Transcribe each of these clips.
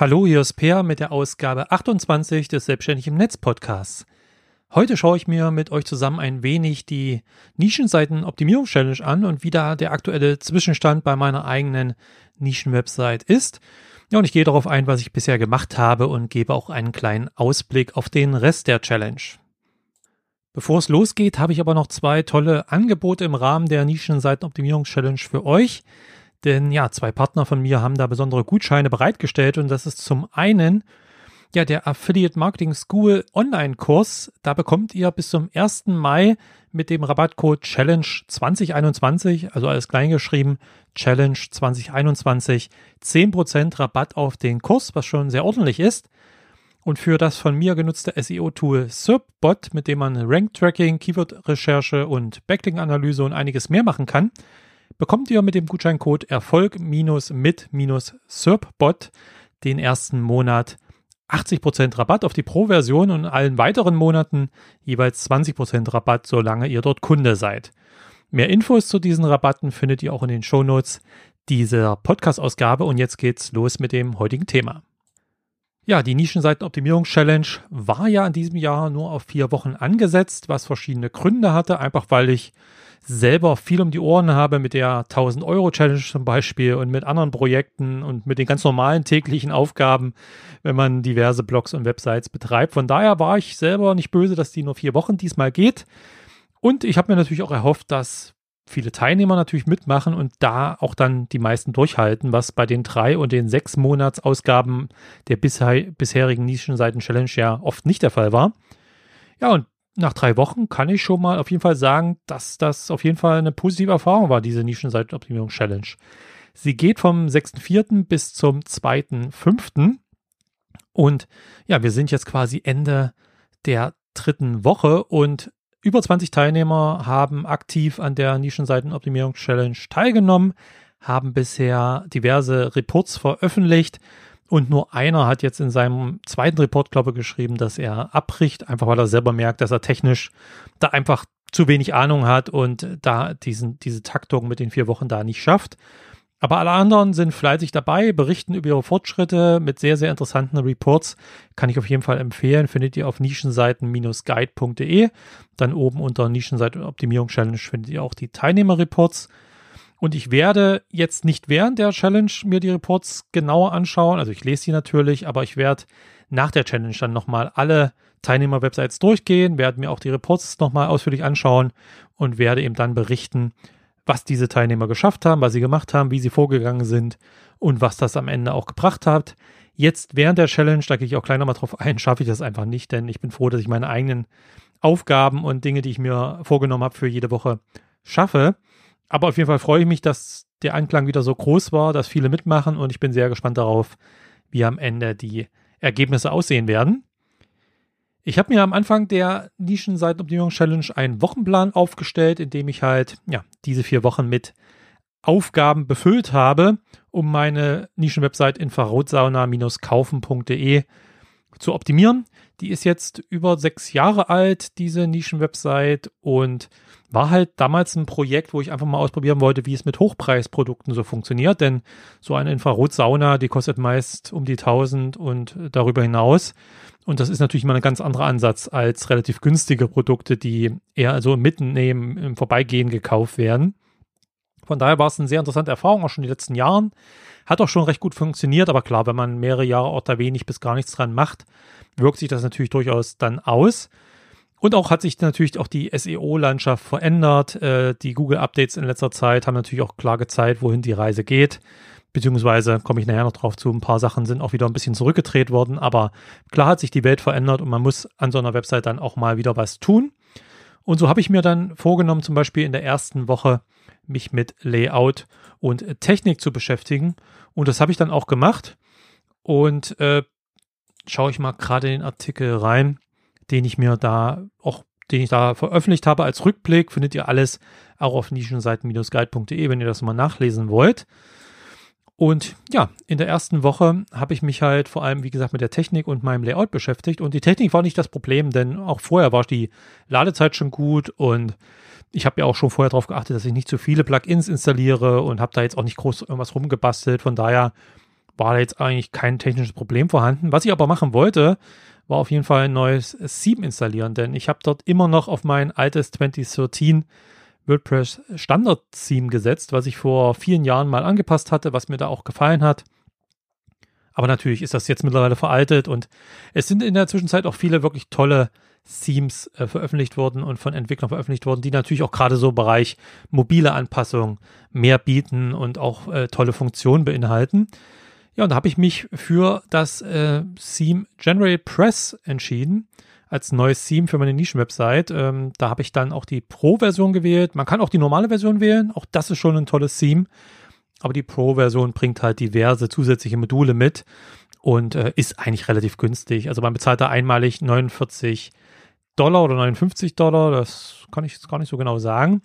Hallo, hier ist Peer mit der Ausgabe 28 des Selbstständig im Netz Podcasts. Heute schaue ich mir mit euch zusammen ein wenig die Nischenseiten Optimierungs-Challenge an und wie da der aktuelle Zwischenstand bei meiner eigenen Nischenwebsite ist. Ja, und ich gehe darauf ein, was ich bisher gemacht habe und gebe auch einen kleinen Ausblick auf den Rest der Challenge. Bevor es losgeht, habe ich aber noch zwei tolle Angebote im Rahmen der Nischenseiten Optimierungs-Challenge für euch. Denn ja, zwei Partner von mir haben da besondere Gutscheine bereitgestellt und das ist zum einen ja der Affiliate Marketing School Online Kurs. Da bekommt ihr bis zum 1. Mai mit dem Rabattcode Challenge 2021, also alles kleingeschrieben, Challenge 2021, 10% Rabatt auf den Kurs, was schon sehr ordentlich ist. Und für das von mir genutzte SEO-Tool SERPbot, mit dem man Rank-Tracking, Keyword-Recherche und Backlink-Analyse und einiges mehr machen kann, bekommt ihr mit dem Gutscheincode Erfolg-mit-SERPbot den ersten Monat 80% Rabatt auf die Pro-Version und in allen weiteren Monaten jeweils 20% Rabatt, solange ihr dort Kunde seid. Mehr Infos zu diesen Rabatten findet ihr auch in den Shownotes dieser Podcast-Ausgabe und jetzt geht's los mit dem heutigen Thema. Ja, die Nischenseitenoptimierungs-Challenge war ja in diesem Jahr nur auf vier Wochen angesetzt, was verschiedene Gründe hatte, einfach weil ich selber viel um die Ohren habe mit der 1000 Euro Challenge zum Beispiel und mit anderen Projekten und mit den ganz normalen täglichen Aufgaben, wenn man diverse Blogs und Websites betreibt. Von daher war ich selber nicht böse, dass die nur vier Wochen diesmal geht. Und ich habe mir natürlich auch erhofft, dass viele Teilnehmer natürlich mitmachen und da auch dann die meisten durchhalten, was bei den drei und den sechs Monatsausgaben der bisher, bisherigen Nischenseiten Challenge ja oft nicht der Fall war. Ja, und nach drei Wochen kann ich schon mal auf jeden Fall sagen, dass das auf jeden Fall eine positive Erfahrung war, diese Nischenseitenoptimierung Challenge. Sie geht vom 6.4. bis zum 2.5. Und ja, wir sind jetzt quasi Ende der dritten Woche und über 20 Teilnehmer haben aktiv an der Nischenseitenoptimierung Challenge teilgenommen, haben bisher diverse Reports veröffentlicht und nur einer hat jetzt in seinem zweiten Report, glaube ich, geschrieben, dass er abbricht, einfach weil er selber merkt, dass er technisch da einfach zu wenig Ahnung hat und da diesen, diese Taktung mit den vier Wochen da nicht schafft. Aber alle anderen sind fleißig dabei, berichten über ihre Fortschritte mit sehr, sehr interessanten Reports. Kann ich auf jeden Fall empfehlen. Findet ihr auf nischenseiten-guide.de. Dann oben unter Nischenseiten Optimierung Challenge findet ihr auch die Teilnehmerreports. Und ich werde jetzt nicht während der Challenge mir die Reports genauer anschauen. Also ich lese sie natürlich, aber ich werde nach der Challenge dann nochmal alle Teilnehmer-Websites durchgehen, werde mir auch die Reports nochmal ausführlich anschauen und werde eben dann berichten, was diese Teilnehmer geschafft haben, was sie gemacht haben, wie sie vorgegangen sind und was das am Ende auch gebracht hat. Jetzt während der Challenge, da gehe ich auch gleich nochmal drauf ein, schaffe ich das einfach nicht, denn ich bin froh, dass ich meine eigenen Aufgaben und Dinge, die ich mir vorgenommen habe, für jede Woche schaffe. Aber auf jeden Fall freue ich mich, dass der Anklang wieder so groß war, dass viele mitmachen und ich bin sehr gespannt darauf, wie am Ende die Ergebnisse aussehen werden. Ich habe mir am Anfang der Nischenseitenoptimierung Challenge einen Wochenplan aufgestellt, in dem ich halt ja diese vier Wochen mit Aufgaben befüllt habe, um meine Nischenwebsite infrarotsauna-kaufen.de zu optimieren. Die ist jetzt über sechs Jahre alt, diese Nischenwebsite, und war halt damals ein Projekt, wo ich einfach mal ausprobieren wollte, wie es mit Hochpreisprodukten so funktioniert. Denn so eine Infrarotsauna, die kostet meist um die 1000 und darüber hinaus. Und das ist natürlich mal ein ganz anderer Ansatz als relativ günstige Produkte, die eher so mitnehmen, im Vorbeigehen gekauft werden. Von daher war es eine sehr interessante Erfahrung, auch schon in den letzten Jahren. Hat auch schon recht gut funktioniert, aber klar, wenn man mehrere Jahre auch da wenig bis gar nichts dran macht, wirkt sich das natürlich durchaus dann aus. Und auch hat sich natürlich auch die SEO-Landschaft verändert. Äh, die Google-Updates in letzter Zeit haben natürlich auch klar gezeigt, wohin die Reise geht. Beziehungsweise komme ich nachher noch drauf zu, ein paar Sachen sind auch wieder ein bisschen zurückgedreht worden. Aber klar hat sich die Welt verändert und man muss an so einer Website dann auch mal wieder was tun. Und so habe ich mir dann vorgenommen, zum Beispiel in der ersten Woche mich mit Layout und Technik zu beschäftigen. Und das habe ich dann auch gemacht. Und äh, schaue ich mal gerade in den Artikel rein den ich mir da auch, den ich da veröffentlicht habe als Rückblick, findet ihr alles auch auf nischenseiten-guide.de, wenn ihr das mal nachlesen wollt. Und ja, in der ersten Woche habe ich mich halt vor allem, wie gesagt, mit der Technik und meinem Layout beschäftigt. Und die Technik war nicht das Problem, denn auch vorher war die Ladezeit schon gut und ich habe ja auch schon vorher darauf geachtet, dass ich nicht zu viele Plugins installiere und habe da jetzt auch nicht groß irgendwas rumgebastelt. Von daher war da jetzt eigentlich kein technisches Problem vorhanden. Was ich aber machen wollte, war auf jeden Fall ein neues Theme installieren, denn ich habe dort immer noch auf mein altes 2013 WordPress Standard Theme gesetzt, was ich vor vielen Jahren mal angepasst hatte, was mir da auch gefallen hat. Aber natürlich ist das jetzt mittlerweile veraltet und es sind in der Zwischenzeit auch viele wirklich tolle Themes äh, veröffentlicht worden und von Entwicklern veröffentlicht worden, die natürlich auch gerade so im Bereich mobile Anpassung mehr bieten und auch äh, tolle Funktionen beinhalten. Ja, und da habe ich mich für das äh, Theme General Press entschieden als neues Theme für meine Nischen-Website. Ähm, da habe ich dann auch die Pro-Version gewählt. Man kann auch die normale Version wählen. Auch das ist schon ein tolles Theme. Aber die Pro-Version bringt halt diverse zusätzliche Module mit und äh, ist eigentlich relativ günstig. Also man bezahlt da einmalig 49 Dollar oder 59 Dollar. Das kann ich jetzt gar nicht so genau sagen.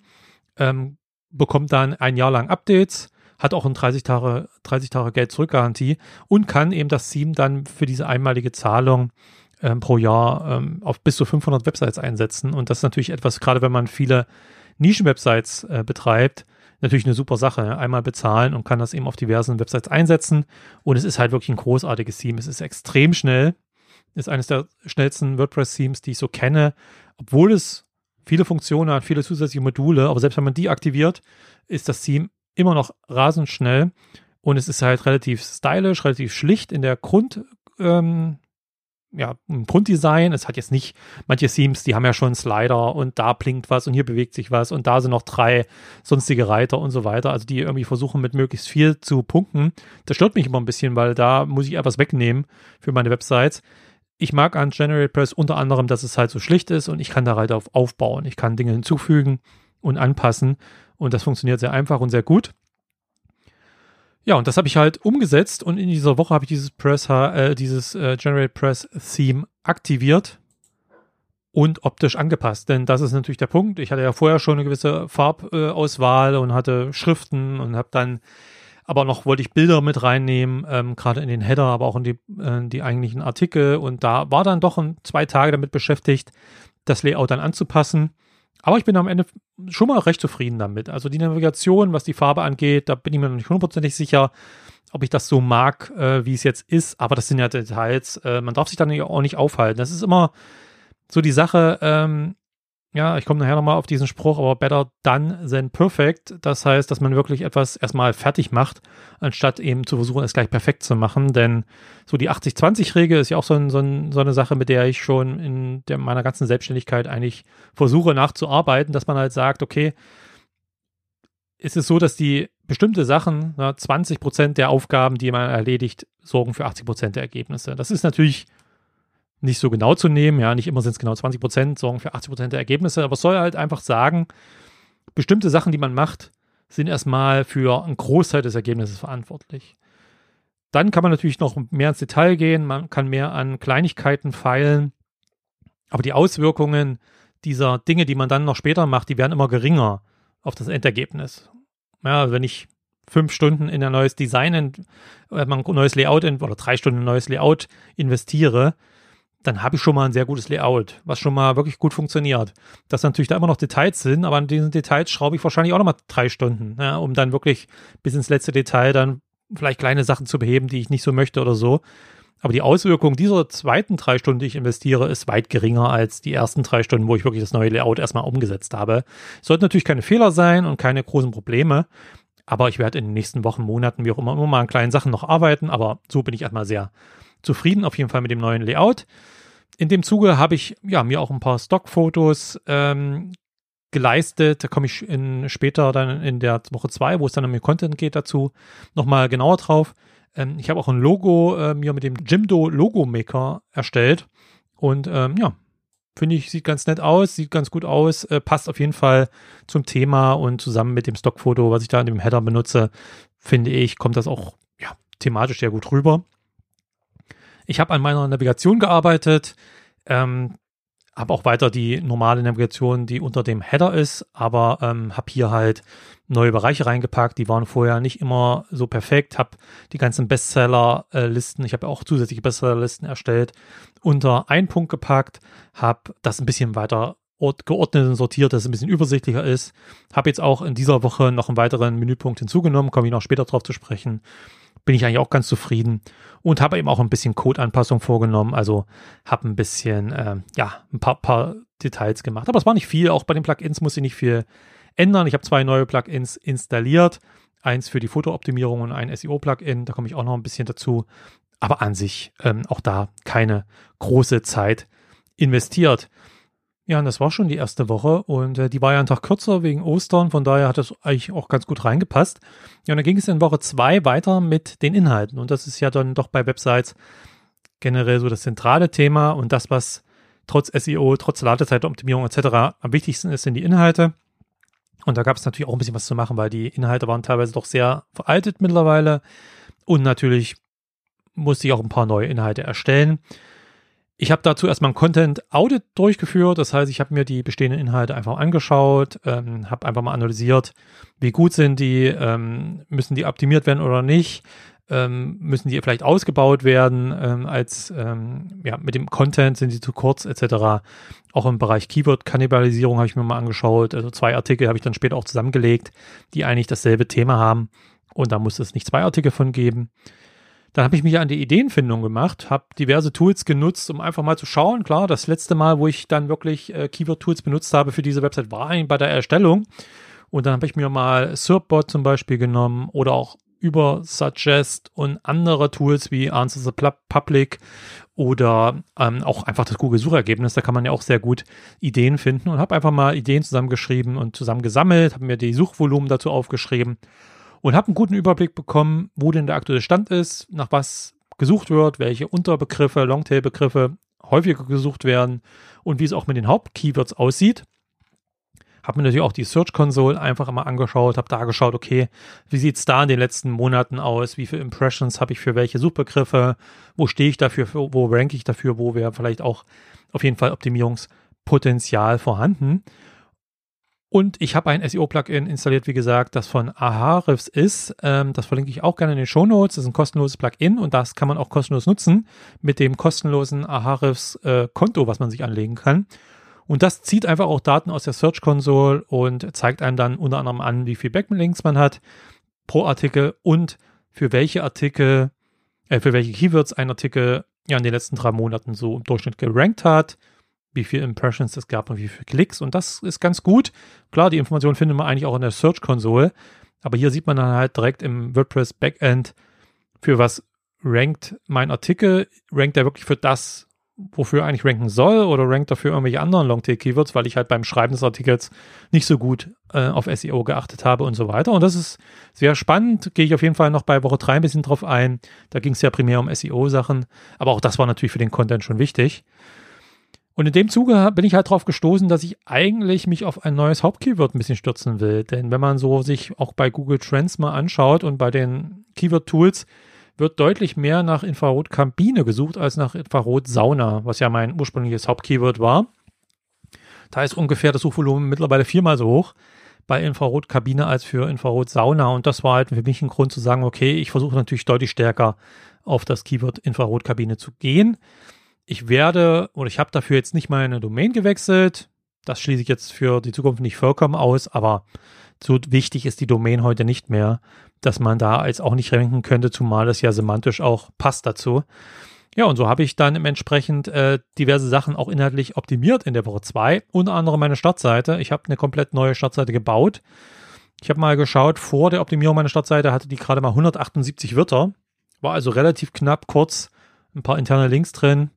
Ähm, bekommt dann ein Jahr lang Updates hat auch eine 30 Tage, 30 Tage Geld zurückgarantie und kann eben das Theme dann für diese einmalige Zahlung ähm, pro Jahr ähm, auf bis zu 500 Websites einsetzen. Und das ist natürlich etwas, gerade wenn man viele Nischen-Websites äh, betreibt, natürlich eine super Sache. Einmal bezahlen und kann das eben auf diversen Websites einsetzen. Und es ist halt wirklich ein großartiges Theme. Es ist extrem schnell. Ist eines der schnellsten WordPress-Themes, die ich so kenne, obwohl es viele Funktionen hat, viele zusätzliche Module, aber selbst wenn man die aktiviert, ist das Theme immer noch rasend schnell und es ist halt relativ stylisch, relativ schlicht in der Grund, ähm, ja, im Grunddesign. Es hat jetzt nicht, manche Themes, die haben ja schon Slider und da blinkt was und hier bewegt sich was und da sind noch drei sonstige Reiter und so weiter. Also die irgendwie versuchen mit möglichst viel zu punkten. Das stört mich immer ein bisschen, weil da muss ich etwas wegnehmen für meine Websites. Ich mag an Generate Press unter anderem, dass es halt so schlicht ist und ich kann da halt auf aufbauen. Ich kann Dinge hinzufügen und anpassen und das funktioniert sehr einfach und sehr gut. Ja, und das habe ich halt umgesetzt und in dieser Woche habe ich dieses Press, äh, dieses äh, Generate Press Theme aktiviert und optisch angepasst. Denn das ist natürlich der Punkt. Ich hatte ja vorher schon eine gewisse Farbauswahl und hatte Schriften und habe dann aber noch wollte ich Bilder mit reinnehmen, ähm, gerade in den Header, aber auch in die, äh, die eigentlichen Artikel. Und da war dann doch ein, zwei Tage damit beschäftigt, das Layout dann anzupassen. Aber ich bin am Ende schon mal recht zufrieden damit. Also die Navigation, was die Farbe angeht, da bin ich mir noch nicht hundertprozentig sicher, ob ich das so mag, äh, wie es jetzt ist. Aber das sind ja Details. Äh, man darf sich dann auch nicht aufhalten. Das ist immer so die Sache. Ähm, ja, ich komme nachher nochmal auf diesen Spruch, aber better done than perfect. Das heißt, dass man wirklich etwas erstmal fertig macht, anstatt eben zu versuchen, es gleich perfekt zu machen. Denn so die 80-20-Regel ist ja auch so, ein, so, ein, so, eine Sache, mit der ich schon in der, meiner ganzen Selbstständigkeit eigentlich versuche nachzuarbeiten, dass man halt sagt, okay, ist es so, dass die bestimmte Sachen, na, 20 Prozent der Aufgaben, die man erledigt, sorgen für 80 Prozent der Ergebnisse. Das ist natürlich nicht so genau zu nehmen. Ja, nicht immer sind es genau 20 Prozent, sorgen für 80 Prozent der Ergebnisse, aber es soll halt einfach sagen, bestimmte Sachen, die man macht, sind erstmal für einen Großteil des Ergebnisses verantwortlich. Dann kann man natürlich noch mehr ins Detail gehen, man kann mehr an Kleinigkeiten feilen, aber die Auswirkungen dieser Dinge, die man dann noch später macht, die werden immer geringer auf das Endergebnis. Ja, wenn ich fünf Stunden in ein neues Design, äh, ein neues Layout oder drei Stunden in ein neues Layout investiere, dann habe ich schon mal ein sehr gutes Layout, was schon mal wirklich gut funktioniert. Dass natürlich da immer noch Details sind, aber an diesen Details schraube ich wahrscheinlich auch noch mal drei Stunden, ja, um dann wirklich bis ins letzte Detail dann vielleicht kleine Sachen zu beheben, die ich nicht so möchte oder so. Aber die Auswirkung dieser zweiten drei Stunden, die ich investiere, ist weit geringer als die ersten drei Stunden, wo ich wirklich das neue Layout erstmal umgesetzt habe. Es sollten natürlich keine Fehler sein und keine großen Probleme. Aber ich werde in den nächsten Wochen, Monaten, wie auch immer, immer mal an kleinen Sachen noch arbeiten. Aber so bin ich erstmal sehr zufrieden auf jeden Fall mit dem neuen Layout in dem Zuge habe ich ja mir auch ein paar Stockfotos ähm, geleistet. Da komme ich in, später dann in der Woche zwei, wo es dann um den Content geht dazu, nochmal genauer drauf. Ähm, ich habe auch ein Logo äh, mir mit dem Jimdo Logo Maker erstellt. Und ähm, ja, finde ich, sieht ganz nett aus, sieht ganz gut aus, äh, passt auf jeden Fall zum Thema und zusammen mit dem Stockfoto, was ich da in dem Header benutze, finde ich, kommt das auch ja, thematisch sehr gut rüber. Ich habe an meiner Navigation gearbeitet, ähm, habe auch weiter die normale Navigation, die unter dem Header ist, aber ähm, habe hier halt neue Bereiche reingepackt, die waren vorher nicht immer so perfekt, habe die ganzen Bestseller-Listen, ich habe auch zusätzliche Bestseller-Listen erstellt, unter einen Punkt gepackt, habe das ein bisschen weiter geordnet und sortiert, dass es ein bisschen übersichtlicher ist. Habe jetzt auch in dieser Woche noch einen weiteren Menüpunkt hinzugenommen, komme ich noch später drauf zu sprechen bin ich eigentlich auch ganz zufrieden und habe eben auch ein bisschen Code-Anpassung vorgenommen. Also habe ein bisschen, äh, ja, ein paar, paar Details gemacht. Aber es war nicht viel. Auch bei den Plugins muss ich nicht viel ändern. Ich habe zwei neue Plugins installiert. Eins für die Fotooptimierung und ein SEO-Plugin. Da komme ich auch noch ein bisschen dazu. Aber an sich ähm, auch da keine große Zeit investiert. Ja, und das war schon die erste Woche und äh, die war ja einen Tag kürzer wegen Ostern, von daher hat das eigentlich auch ganz gut reingepasst. Ja, und dann ging es in Woche zwei weiter mit den Inhalten und das ist ja dann doch bei Websites generell so das zentrale Thema und das, was trotz SEO, trotz Ladezeitoptimierung etc. am wichtigsten ist, sind die Inhalte. Und da gab es natürlich auch ein bisschen was zu machen, weil die Inhalte waren teilweise doch sehr veraltet mittlerweile und natürlich musste ich auch ein paar neue Inhalte erstellen. Ich habe dazu erstmal ein Content-Audit durchgeführt. Das heißt, ich habe mir die bestehenden Inhalte einfach angeschaut, ähm, habe einfach mal analysiert, wie gut sind die, ähm, müssen die optimiert werden oder nicht, ähm, müssen die vielleicht ausgebaut werden ähm, als, ähm, ja, mit dem Content sind sie zu kurz etc. Auch im Bereich Keyword-Kannibalisierung habe ich mir mal angeschaut. Also zwei Artikel habe ich dann später auch zusammengelegt, die eigentlich dasselbe Thema haben. Und da muss es nicht zwei Artikel von geben. Dann habe ich mich an die Ideenfindung gemacht, habe diverse Tools genutzt, um einfach mal zu schauen. Klar, das letzte Mal, wo ich dann wirklich äh, Keyword-Tools benutzt habe für diese Website, war eigentlich bei der Erstellung. Und dann habe ich mir mal SERPbot zum Beispiel genommen oder auch über Suggest und andere Tools wie Answer the Public oder ähm, auch einfach das Google-Suchergebnis. Da kann man ja auch sehr gut Ideen finden und habe einfach mal Ideen zusammengeschrieben und zusammengesammelt, habe mir die Suchvolumen dazu aufgeschrieben und habe einen guten Überblick bekommen, wo denn der aktuelle Stand ist, nach was gesucht wird, welche Unterbegriffe, Longtail-Begriffe häufiger gesucht werden und wie es auch mit den Hauptkeywords aussieht. Habe mir natürlich auch die Search Console einfach mal angeschaut, habe da geschaut, okay, wie sieht es da in den letzten Monaten aus, wie viele Impressions habe ich für welche Suchbegriffe, wo stehe ich dafür, wo ranke ich dafür, wo wäre vielleicht auch auf jeden Fall Optimierungspotenzial vorhanden. Und ich habe ein SEO-Plugin installiert, wie gesagt, das von Ahrefs ist. Ähm, das verlinke ich auch gerne in den Show Notes. Das ist ein kostenloses Plugin und das kann man auch kostenlos nutzen mit dem kostenlosen Ahrefs äh, Konto, was man sich anlegen kann. Und das zieht einfach auch Daten aus der Search Console und zeigt einem dann unter anderem an, wie viel Backlinks man hat pro Artikel und für welche Artikel, äh, für welche Keywords ein Artikel ja in den letzten drei Monaten so im Durchschnitt gerankt hat wie viele Impressions es gab und wie viele Klicks. Und das ist ganz gut. Klar, die Information findet man eigentlich auch in der Search Console. Aber hier sieht man dann halt direkt im WordPress Backend, für was rankt mein Artikel. Rankt er wirklich für das, wofür er eigentlich ranken soll oder rankt er für irgendwelche anderen Longtail-Keywords, weil ich halt beim Schreiben des Artikels nicht so gut äh, auf SEO geachtet habe und so weiter. Und das ist sehr spannend. Gehe ich auf jeden Fall noch bei Woche 3 ein bisschen drauf ein. Da ging es ja primär um SEO-Sachen. Aber auch das war natürlich für den Content schon wichtig. Und in dem Zuge bin ich halt drauf gestoßen, dass ich eigentlich mich auf ein neues Hauptkeyword ein bisschen stürzen will. Denn wenn man so sich auch bei Google Trends mal anschaut und bei den Keyword-Tools, wird deutlich mehr nach Infrarotkabine gesucht als nach Infrarotsauna, was ja mein ursprüngliches Hauptkeyword war. Da ist ungefähr das Suchvolumen mittlerweile viermal so hoch bei Infrarotkabine als für Infrarotsauna. Und das war halt für mich ein Grund zu sagen, okay, ich versuche natürlich deutlich stärker auf das Keyword Infrarotkabine zu gehen ich werde oder ich habe dafür jetzt nicht meine Domain gewechselt. Das schließe ich jetzt für die Zukunft nicht vollkommen aus, aber so wichtig ist die Domain heute nicht mehr, dass man da als auch nicht ranken könnte, zumal es ja semantisch auch passt dazu. Ja, und so habe ich dann entsprechend äh, diverse Sachen auch inhaltlich optimiert in der Woche 2, unter anderem meine Startseite. Ich habe eine komplett neue Startseite gebaut. Ich habe mal geschaut, vor der Optimierung meiner Startseite hatte die gerade mal 178 Wörter. War also relativ knapp, kurz, ein paar interne Links drin,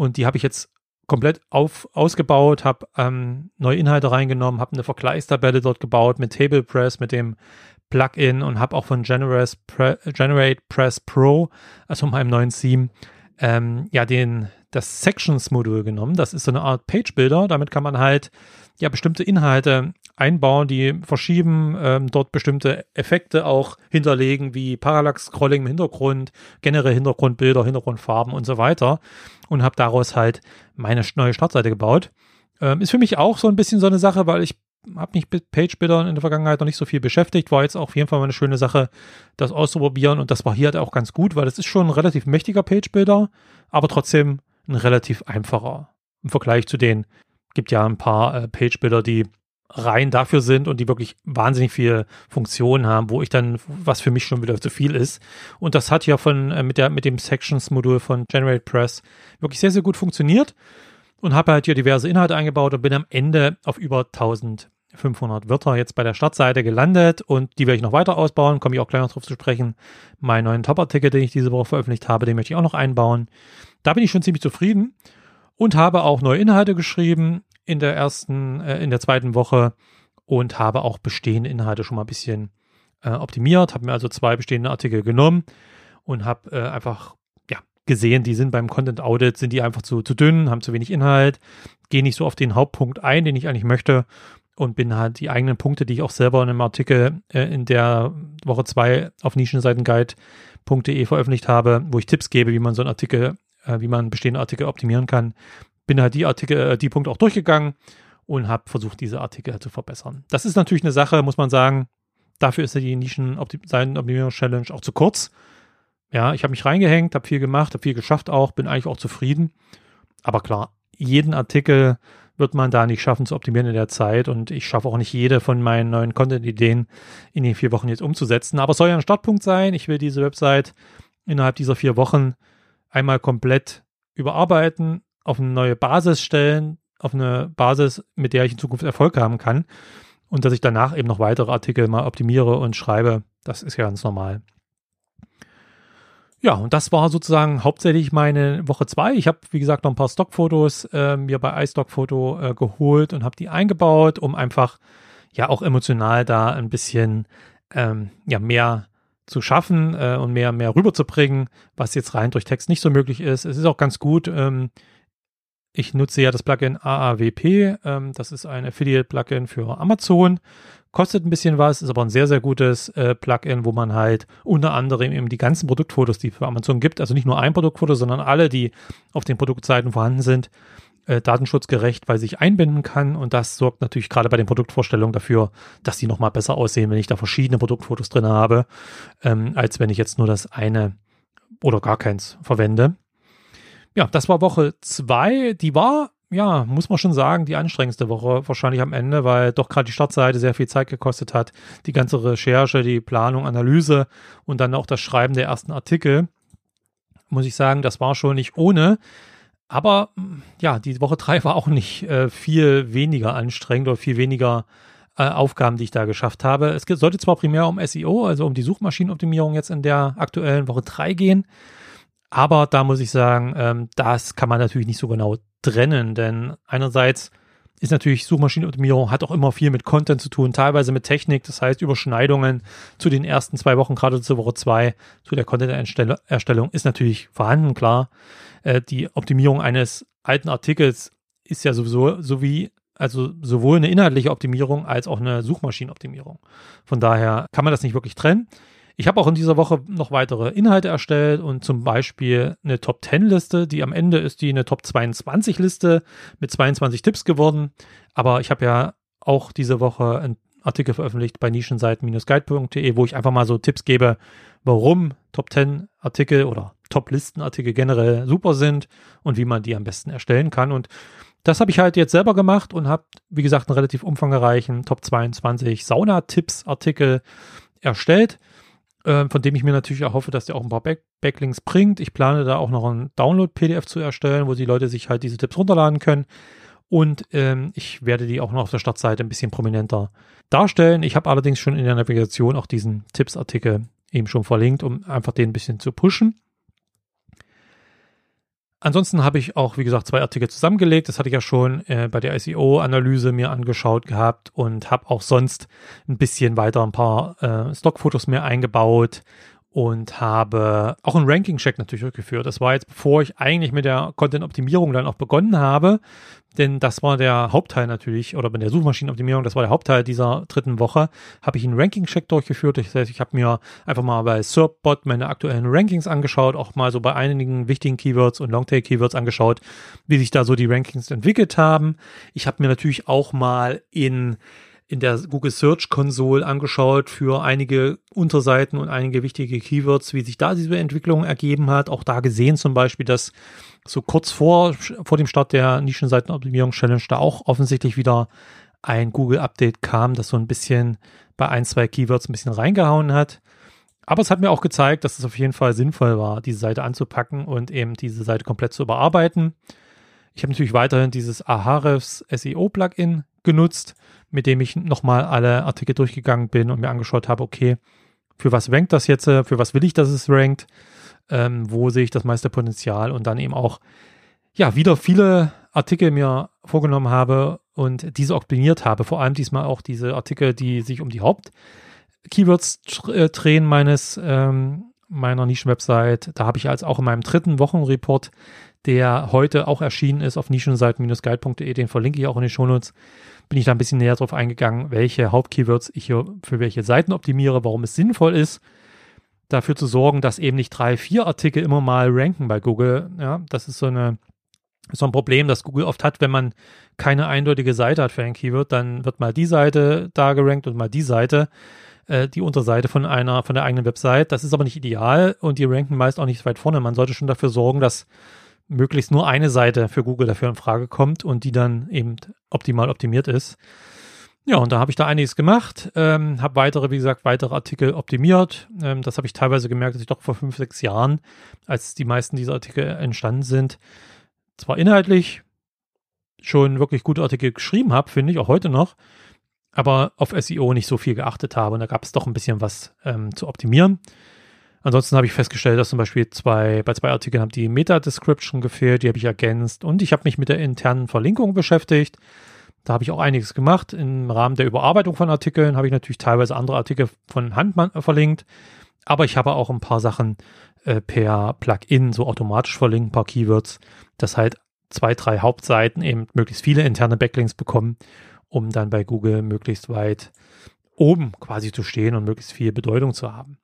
und die habe ich jetzt komplett auf, ausgebaut, habe ähm, neue Inhalte reingenommen, habe eine Vergleichstabelle dort gebaut mit TablePress, mit dem Plugin und habe auch von Generate, Pre Generate Press Pro, also meinem neuen Theme, ähm, ja, den, das Sections-Modul genommen. Das ist so eine Art Page-Builder. Damit kann man halt ja bestimmte Inhalte einbauen, die verschieben, ähm, dort bestimmte Effekte auch hinterlegen, wie Parallax-Scrolling im Hintergrund, generell Hintergrundbilder, Hintergrundfarben und so weiter. Und habe daraus halt meine neue Startseite gebaut. Ähm, ist für mich auch so ein bisschen so eine Sache, weil ich habe mich mit Page-Bildern in der Vergangenheit noch nicht so viel beschäftigt. War jetzt auf jeden Fall mal eine schöne Sache, das auszuprobieren. Und das war hier halt auch ganz gut, weil das ist schon ein relativ mächtiger Page-Builder, aber trotzdem ein relativ einfacher im Vergleich zu den gibt ja ein paar äh, Page-Builder, die rein dafür sind und die wirklich wahnsinnig viel Funktionen haben, wo ich dann, was für mich schon wieder zu viel ist. Und das hat ja von, äh, mit der, mit dem Sections-Modul von Generate Press wirklich sehr, sehr gut funktioniert und habe halt hier diverse Inhalte eingebaut und bin am Ende auf über 1500 Wörter jetzt bei der Startseite gelandet und die werde ich noch weiter ausbauen, komme ich auch gleich noch drauf zu sprechen. Meinen neuen Top-Artikel, den ich diese Woche veröffentlicht habe, den möchte ich auch noch einbauen. Da bin ich schon ziemlich zufrieden und habe auch neue Inhalte geschrieben in der ersten, äh, in der zweiten Woche und habe auch bestehende Inhalte schon mal ein bisschen äh, optimiert, habe mir also zwei bestehende Artikel genommen und habe äh, einfach ja, gesehen, die sind beim Content Audit, sind die einfach zu, zu dünn, haben zu wenig Inhalt, gehe nicht so auf den Hauptpunkt ein, den ich eigentlich möchte und bin halt die eigenen Punkte, die ich auch selber in einem Artikel äh, in der Woche zwei auf nischenseitenguide.de veröffentlicht habe, wo ich Tipps gebe, wie man so einen Artikel, äh, wie man bestehende Artikel optimieren kann, bin halt die Artikel, äh, die Punkte auch durchgegangen und habe versucht, diese Artikel zu verbessern. Das ist natürlich eine Sache, muss man sagen. Dafür ist ja die Nischen-Optimierungs-Challenge auch zu kurz. Ja, ich habe mich reingehängt, habe viel gemacht, habe viel geschafft auch, bin eigentlich auch zufrieden. Aber klar, jeden Artikel wird man da nicht schaffen zu optimieren in der Zeit und ich schaffe auch nicht jede von meinen neuen Content-Ideen in den vier Wochen jetzt umzusetzen. Aber es soll ja ein Startpunkt sein. Ich will diese Website innerhalb dieser vier Wochen einmal komplett überarbeiten, auf eine neue Basis stellen, auf eine Basis, mit der ich in Zukunft Erfolg haben kann. Und dass ich danach eben noch weitere Artikel mal optimiere und schreibe, das ist ja ganz normal. Ja, und das war sozusagen hauptsächlich meine Woche zwei. Ich habe, wie gesagt, noch ein paar Stockfotos äh, mir bei iStockfoto äh, geholt und habe die eingebaut, um einfach ja auch emotional da ein bisschen ähm, ja mehr zu schaffen äh, und mehr mehr rüberzubringen, was jetzt rein durch Text nicht so möglich ist. Es ist auch ganz gut. Ähm, ich nutze ja das Plugin AAWP. Ähm, das ist ein Affiliate-Plugin für Amazon. Kostet ein bisschen was, ist aber ein sehr, sehr gutes äh, Plugin, wo man halt unter anderem eben die ganzen Produktfotos, die es für Amazon gibt, also nicht nur ein Produktfoto, sondern alle, die auf den Produktseiten vorhanden sind, äh, datenschutzgerecht bei sich einbinden kann. Und das sorgt natürlich gerade bei den Produktvorstellungen dafür, dass die nochmal besser aussehen, wenn ich da verschiedene Produktfotos drin habe, ähm, als wenn ich jetzt nur das eine oder gar keins verwende ja, das war Woche zwei. Die war, ja, muss man schon sagen, die anstrengendste Woche wahrscheinlich am Ende, weil doch gerade die Startseite sehr viel Zeit gekostet hat. Die ganze Recherche, die Planung, Analyse und dann auch das Schreiben der ersten Artikel. Muss ich sagen, das war schon nicht ohne. Aber ja, die Woche drei war auch nicht äh, viel weniger anstrengend oder viel weniger äh, Aufgaben, die ich da geschafft habe. Es sollte zwar primär um SEO, also um die Suchmaschinenoptimierung jetzt in der aktuellen Woche drei gehen. Aber da muss ich sagen, ähm, das kann man natürlich nicht so genau trennen, denn einerseits ist natürlich Suchmaschinenoptimierung hat auch immer viel mit Content zu tun, teilweise mit Technik, das heißt Überschneidungen zu den ersten zwei Wochen, gerade zur Woche zwei, zu der Content-Erstellung ist natürlich vorhanden, klar. Äh, die Optimierung eines alten Artikels ist ja sowieso so wie also sowohl eine inhaltliche Optimierung als auch eine Suchmaschinenoptimierung. Von daher kann man das nicht wirklich trennen. Ich habe auch in dieser Woche noch weitere Inhalte erstellt und zum Beispiel eine Top 10 Liste, die am Ende ist die eine Top 22 Liste mit 22 Tipps geworden. Aber ich habe ja auch diese Woche einen Artikel veröffentlicht bei nischenseiten-guide.de, wo ich einfach mal so Tipps gebe, warum Top 10 Artikel oder Top Listen Artikel generell super sind und wie man die am besten erstellen kann. Und das habe ich halt jetzt selber gemacht und habe, wie gesagt, einen relativ umfangreichen Top 22 Sauna-Tipps Artikel erstellt von dem ich mir natürlich auch hoffe, dass der auch ein paar Back Backlinks bringt. Ich plane da auch noch ein Download-PDF zu erstellen, wo die Leute sich halt diese Tipps runterladen können. Und ähm, ich werde die auch noch auf der Startseite ein bisschen prominenter darstellen. Ich habe allerdings schon in der Navigation auch diesen Tipps-Artikel eben schon verlinkt, um einfach den ein bisschen zu pushen. Ansonsten habe ich auch, wie gesagt, zwei Artikel zusammengelegt. Das hatte ich ja schon äh, bei der SEO-Analyse mir angeschaut gehabt und habe auch sonst ein bisschen weiter ein paar äh, Stockfotos mehr eingebaut und habe auch einen Ranking-Check natürlich durchgeführt. Das war jetzt, bevor ich eigentlich mit der Content-Optimierung dann auch begonnen habe, denn das war der Hauptteil natürlich, oder bei der Suchmaschinenoptimierung, das war der Hauptteil dieser dritten Woche, habe ich einen Ranking-Check durchgeführt. Das heißt, ich habe mir einfach mal bei SERPbot meine aktuellen Rankings angeschaut, auch mal so bei einigen wichtigen Keywords und Longtail-Keywords angeschaut, wie sich da so die Rankings entwickelt haben. Ich habe mir natürlich auch mal in in der Google Search Console angeschaut für einige Unterseiten und einige wichtige Keywords, wie sich da diese Entwicklung ergeben hat. Auch da gesehen zum Beispiel, dass so kurz vor, vor dem Start der Nischenseitenoptimierung Challenge da auch offensichtlich wieder ein Google-Update kam, das so ein bisschen bei ein, zwei Keywords ein bisschen reingehauen hat. Aber es hat mir auch gezeigt, dass es auf jeden Fall sinnvoll war, diese Seite anzupacken und eben diese Seite komplett zu überarbeiten. Ich habe natürlich weiterhin dieses Ahrefs SEO-Plugin genutzt, mit dem ich nochmal alle Artikel durchgegangen bin und mir angeschaut habe, okay, für was rankt das jetzt, für was will ich, dass es rankt, ähm, wo sehe ich das meiste Potenzial und dann eben auch, ja, wieder viele Artikel mir vorgenommen habe und diese optimiert habe. Vor allem diesmal auch diese Artikel, die sich um die Haupt-Keywords äh, drehen meines, ähm, meiner Nischenwebsite. Da habe ich als auch in meinem dritten Wochenreport, der heute auch erschienen ist auf nischenseiten-guide.de, den verlinke ich auch in den Shownotes, bin ich da ein bisschen näher drauf eingegangen, welche Hauptkeywords ich hier für welche Seiten optimiere, warum es sinnvoll ist, dafür zu sorgen, dass eben nicht drei, vier Artikel immer mal ranken bei Google. Ja, das ist so eine so ein Problem, das Google oft hat, wenn man keine eindeutige Seite hat für ein Keyword, dann wird mal die Seite da gerankt und mal die Seite, äh, die Unterseite von einer, von der eigenen Website. Das ist aber nicht ideal und die ranken meist auch nicht weit vorne. Man sollte schon dafür sorgen, dass möglichst nur eine Seite für Google dafür in Frage kommt und die dann eben optimal optimiert ist. Ja, und da habe ich da einiges gemacht, ähm, habe weitere, wie gesagt, weitere Artikel optimiert. Ähm, das habe ich teilweise gemerkt, dass ich doch vor fünf, sechs Jahren, als die meisten dieser Artikel entstanden sind, zwar inhaltlich schon wirklich gute Artikel geschrieben habe, finde ich, auch heute noch, aber auf SEO nicht so viel geachtet habe und da gab es doch ein bisschen was ähm, zu optimieren. Ansonsten habe ich festgestellt, dass zum Beispiel zwei, bei zwei Artikeln habe die Meta-Description gefehlt, die habe ich ergänzt und ich habe mich mit der internen Verlinkung beschäftigt. Da habe ich auch einiges gemacht. Im Rahmen der Überarbeitung von Artikeln habe ich natürlich teilweise andere Artikel von Hand verlinkt, aber ich habe auch ein paar Sachen äh, per Plugin so automatisch verlinkt, ein paar Keywords, dass halt zwei, drei Hauptseiten eben möglichst viele interne Backlinks bekommen, um dann bei Google möglichst weit oben quasi zu stehen und möglichst viel Bedeutung zu haben.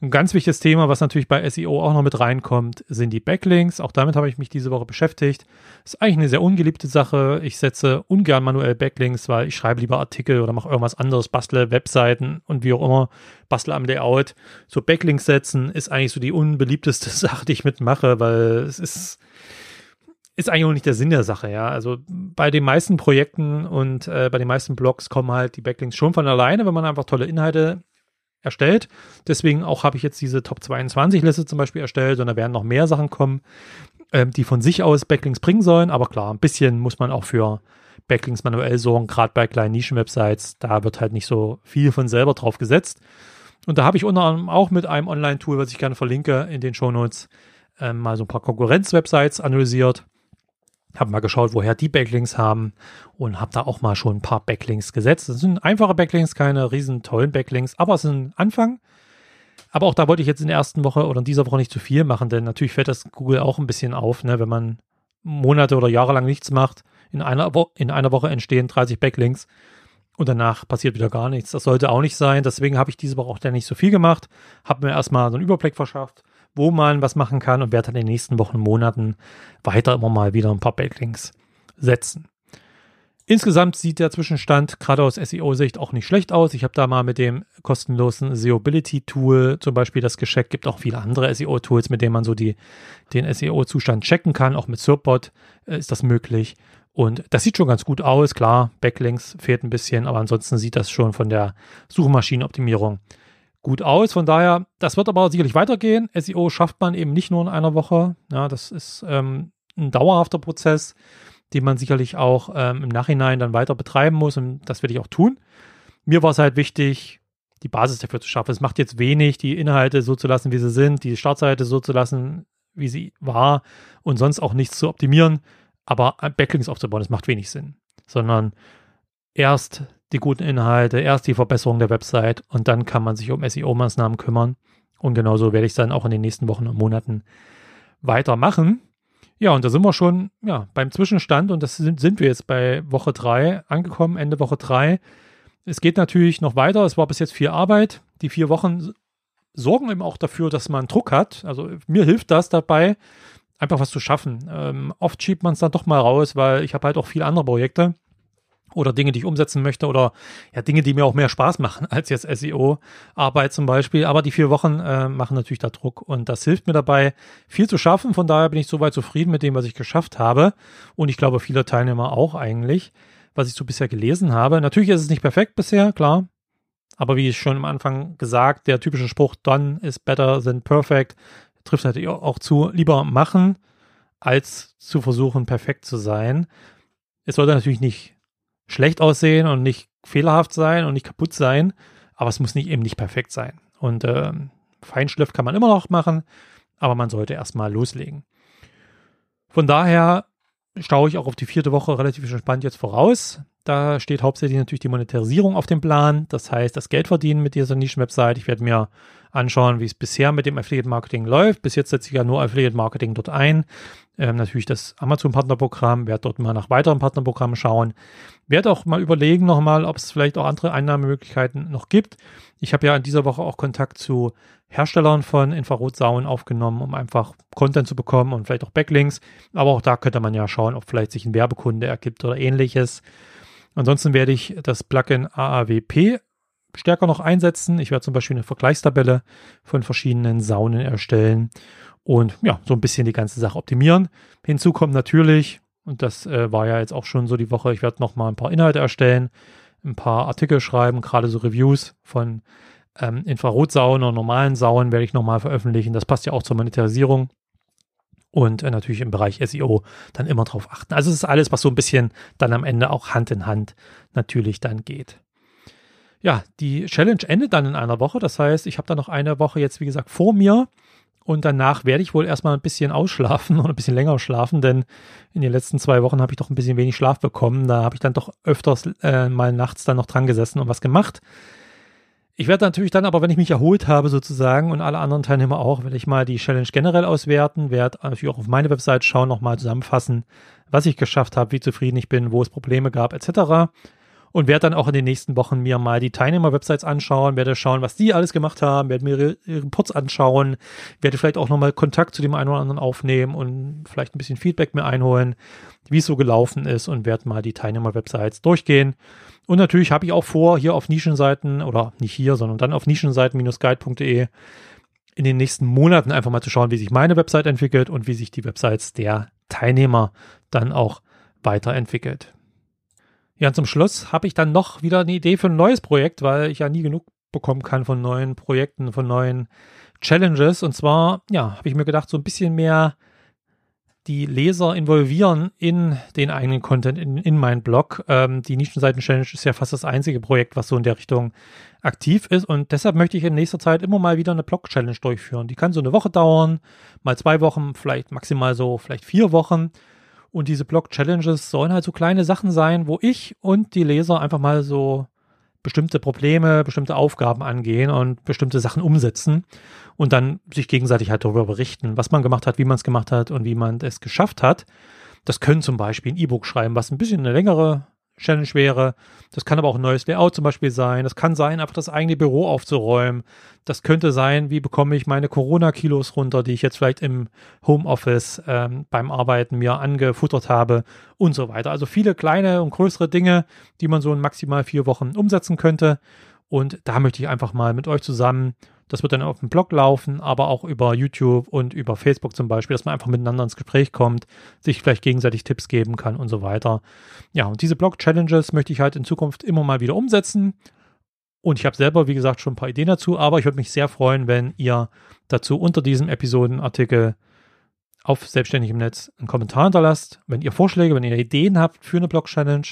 Ein ganz wichtiges Thema, was natürlich bei SEO auch noch mit reinkommt, sind die Backlinks. Auch damit habe ich mich diese Woche beschäftigt. Ist eigentlich eine sehr ungeliebte Sache. Ich setze ungern manuell Backlinks, weil ich schreibe lieber Artikel oder mache irgendwas anderes, bastle Webseiten und wie auch immer, bastle am Layout. So Backlinks setzen ist eigentlich so die unbeliebteste Sache, die ich mitmache, weil es ist ist eigentlich auch nicht der Sinn der Sache, ja. Also bei den meisten Projekten und äh, bei den meisten Blogs kommen halt die Backlinks schon von alleine, wenn man einfach tolle Inhalte erstellt. Deswegen auch habe ich jetzt diese Top 22 Liste zum Beispiel erstellt und da werden noch mehr Sachen kommen, ähm, die von sich aus Backlinks bringen sollen. Aber klar, ein bisschen muss man auch für Backlinks manuell sorgen, gerade bei kleinen Nischen-Websites. Da wird halt nicht so viel von selber drauf gesetzt. Und da habe ich unter anderem auch mit einem Online-Tool, was ich gerne verlinke in den Show Notes, ähm, mal so ein paar Konkurrenz-Websites analysiert habe mal geschaut, woher die Backlinks haben und habe da auch mal schon ein paar Backlinks gesetzt. Das sind einfache Backlinks, keine riesen tollen Backlinks, aber es ist ein Anfang. Aber auch da wollte ich jetzt in der ersten Woche oder in dieser Woche nicht zu viel machen, denn natürlich fällt das Google auch ein bisschen auf, ne, wenn man Monate oder Jahre lang nichts macht. In einer, Wo in einer Woche entstehen 30 Backlinks und danach passiert wieder gar nichts. Das sollte auch nicht sein. Deswegen habe ich diese Woche auch nicht so viel gemacht, habe mir erstmal so einen Überblick verschafft wo man was machen kann und werde dann in den nächsten Wochen Monaten weiter immer mal wieder ein paar Backlinks setzen. Insgesamt sieht der Zwischenstand gerade aus SEO-Sicht auch nicht schlecht aus. Ich habe da mal mit dem kostenlosen SEObility-Tool zum Beispiel das gescheckt. Gibt auch viele andere SEO-Tools, mit denen man so die, den SEO-Zustand checken kann. Auch mit SERPbot äh, ist das möglich. Und das sieht schon ganz gut aus. Klar, Backlinks fehlt ein bisschen, aber ansonsten sieht das schon von der Suchmaschinenoptimierung gut aus. Von daher, das wird aber sicherlich weitergehen. SEO schafft man eben nicht nur in einer Woche. Ja, das ist ähm, ein dauerhafter Prozess, den man sicherlich auch ähm, im Nachhinein dann weiter betreiben muss. Und das werde ich auch tun. Mir war es halt wichtig, die Basis dafür zu schaffen. Es macht jetzt wenig, die Inhalte so zu lassen, wie sie sind, die Startseite so zu lassen, wie sie war und sonst auch nichts zu optimieren. Aber Backlinks aufzubauen, das macht wenig Sinn. Sondern erst die guten Inhalte, erst die Verbesserung der Website und dann kann man sich um SEO-Maßnahmen kümmern. Und genauso werde ich es dann auch in den nächsten Wochen und Monaten weitermachen. Ja, und da sind wir schon ja, beim Zwischenstand und das sind, sind wir jetzt bei Woche 3 angekommen, Ende Woche 3. Es geht natürlich noch weiter. Es war bis jetzt viel Arbeit. Die vier Wochen sorgen eben auch dafür, dass man Druck hat. Also mir hilft das dabei, einfach was zu schaffen. Ähm, oft schiebt man es dann doch mal raus, weil ich habe halt auch viele andere Projekte oder Dinge, die ich umsetzen möchte oder ja Dinge, die mir auch mehr Spaß machen als jetzt SEO-Arbeit zum Beispiel. Aber die vier Wochen äh, machen natürlich da Druck und das hilft mir dabei, viel zu schaffen. Von daher bin ich soweit zufrieden mit dem, was ich geschafft habe und ich glaube viele Teilnehmer auch eigentlich, was ich so bisher gelesen habe. Natürlich ist es nicht perfekt bisher, klar. Aber wie ich schon am Anfang gesagt, der typische Spruch, done is better than perfect, trifft natürlich auch zu. Lieber machen, als zu versuchen, perfekt zu sein. Es sollte natürlich nicht schlecht aussehen und nicht fehlerhaft sein und nicht kaputt sein, aber es muss nicht eben nicht perfekt sein. Und äh, Feinschliff kann man immer noch machen, aber man sollte erstmal loslegen. Von daher schaue ich auch auf die vierte Woche relativ entspannt jetzt voraus. Da steht hauptsächlich natürlich die Monetarisierung auf dem Plan. Das heißt, das Geld verdienen mit dieser Nischen-Website. Ich werde mir anschauen, wie es bisher mit dem Affiliate-Marketing läuft. Bis jetzt setze ich ja nur Affiliate-Marketing dort ein. Ähm, natürlich das Amazon-Partnerprogramm, werde dort mal nach weiteren Partnerprogrammen schauen. Werde auch mal überlegen nochmal, ob es vielleicht auch andere Einnahmemöglichkeiten noch gibt. Ich habe ja in dieser Woche auch Kontakt zu Herstellern von Infrarotsauen aufgenommen, um einfach Content zu bekommen und vielleicht auch Backlinks. Aber auch da könnte man ja schauen, ob vielleicht sich ein Werbekunde ergibt oder ähnliches. Ansonsten werde ich das Plugin AAWP stärker noch einsetzen. Ich werde zum Beispiel eine Vergleichstabelle von verschiedenen Saunen erstellen und ja, so ein bisschen die ganze Sache optimieren. Hinzu kommt natürlich, und das äh, war ja jetzt auch schon so die Woche, ich werde noch mal ein paar Inhalte erstellen, ein paar Artikel schreiben, gerade so Reviews von ähm, Infrarotsaunen oder normalen Saunen werde ich noch mal veröffentlichen. Das passt ja auch zur Monetarisierung und äh, natürlich im Bereich SEO dann immer drauf achten. Also es ist alles, was so ein bisschen dann am Ende auch Hand in Hand natürlich dann geht. Ja, die Challenge endet dann in einer Woche. Das heißt, ich habe dann noch eine Woche jetzt, wie gesagt, vor mir. Und danach werde ich wohl erstmal ein bisschen ausschlafen und ein bisschen länger schlafen, denn in den letzten zwei Wochen habe ich doch ein bisschen wenig Schlaf bekommen. Da habe ich dann doch öfters äh, mal nachts dann noch dran gesessen und was gemacht. Ich werde natürlich dann aber, wenn ich mich erholt habe sozusagen und alle anderen Teilnehmer auch, werde ich mal die Challenge generell auswerten, werde natürlich auch auf meine Website schauen, nochmal zusammenfassen, was ich geschafft habe, wie zufrieden ich bin, wo es Probleme gab, etc. Und werde dann auch in den nächsten Wochen mir mal die Teilnehmer-Websites anschauen, werde schauen, was die alles gemacht haben, werde mir ihre, Reports anschauen, werde vielleicht auch nochmal Kontakt zu dem einen oder anderen aufnehmen und vielleicht ein bisschen Feedback mir einholen, wie es so gelaufen ist und werde mal die Teilnehmer-Websites durchgehen und natürlich habe ich auch vor, hier auf Nischenseiten, oder nicht hier, sondern dann auf nischenseiten-guide.de in den nächsten Monaten einfach mal zu schauen, wie sich meine Website entwickelt und wie sich die Websites der Teilnehmer dann auch weiterentwickelt. Ja, und zum Schluss habe ich dann noch wieder eine Idee für ein neues Projekt, weil ich ja nie genug bekommen kann von neuen Projekten, von neuen Challenges. Und zwar, ja, habe ich mir gedacht, so ein bisschen mehr die Leser involvieren in den eigenen Content, in, in meinen Blog. Ähm, die Nischenseiten-Challenge ist ja fast das einzige Projekt, was so in der Richtung aktiv ist. Und deshalb möchte ich in nächster Zeit immer mal wieder eine Blog-Challenge durchführen. Die kann so eine Woche dauern, mal zwei Wochen, vielleicht maximal so, vielleicht vier Wochen. Und diese Blog-Challenges sollen halt so kleine Sachen sein, wo ich und die Leser einfach mal so bestimmte Probleme, bestimmte Aufgaben angehen und bestimmte Sachen umsetzen und dann sich gegenseitig halt darüber berichten, was man gemacht hat, wie man es gemacht hat und wie man es geschafft hat. Das können zum Beispiel ein E-Book schreiben, was ein bisschen eine längere Challenge wäre. Das kann aber auch ein neues Layout zum Beispiel sein. Das kann sein, einfach das eigene Büro aufzuräumen. Das könnte sein, wie bekomme ich meine Corona-Kilos runter, die ich jetzt vielleicht im Homeoffice ähm, beim Arbeiten mir angefuttert habe und so weiter. Also viele kleine und größere Dinge, die man so in maximal vier Wochen umsetzen könnte. Und da möchte ich einfach mal mit euch zusammen das wird dann auf dem Blog laufen, aber auch über YouTube und über Facebook zum Beispiel, dass man einfach miteinander ins Gespräch kommt, sich vielleicht gegenseitig Tipps geben kann und so weiter. Ja, und diese Blog-Challenges möchte ich halt in Zukunft immer mal wieder umsetzen. Und ich habe selber, wie gesagt, schon ein paar Ideen dazu, aber ich würde mich sehr freuen, wenn ihr dazu unter diesem Episodenartikel auf Selbstständig im Netz einen Kommentar hinterlasst. Wenn ihr Vorschläge, wenn ihr Ideen habt für eine Blog-Challenge,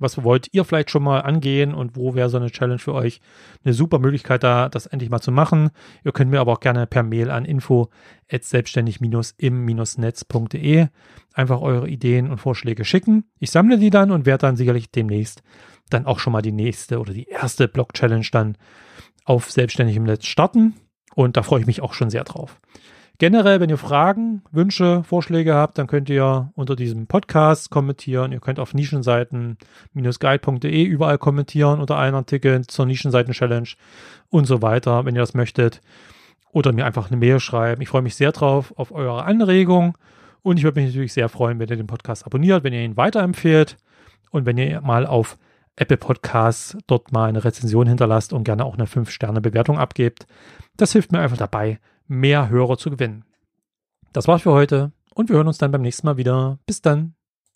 was wollt ihr vielleicht schon mal angehen und wo wäre so eine Challenge für euch eine super Möglichkeit da, das endlich mal zu machen. Ihr könnt mir aber auch gerne per Mail an info selbstständig-im-netz.de einfach eure Ideen und Vorschläge schicken. Ich sammle die dann und werde dann sicherlich demnächst dann auch schon mal die nächste oder die erste Blog-Challenge dann auf Selbstständig im Netz starten. Und da freue ich mich auch schon sehr drauf. Generell, wenn ihr Fragen, Wünsche, Vorschläge habt, dann könnt ihr unter diesem Podcast kommentieren. Ihr könnt auf nischenseiten-guide.de überall kommentieren unter allen Artikeln zur Nischenseiten-Challenge und so weiter, wenn ihr das möchtet. Oder mir einfach eine Mail schreiben. Ich freue mich sehr drauf auf eure Anregung. Und ich würde mich natürlich sehr freuen, wenn ihr den Podcast abonniert, wenn ihr ihn weiterempfehlt und wenn ihr mal auf Apple Podcasts dort mal eine Rezension hinterlasst und gerne auch eine 5-Sterne-Bewertung abgebt. Das hilft mir einfach dabei, mehr Hörer zu gewinnen. Das war's für heute und wir hören uns dann beim nächsten Mal wieder. Bis dann.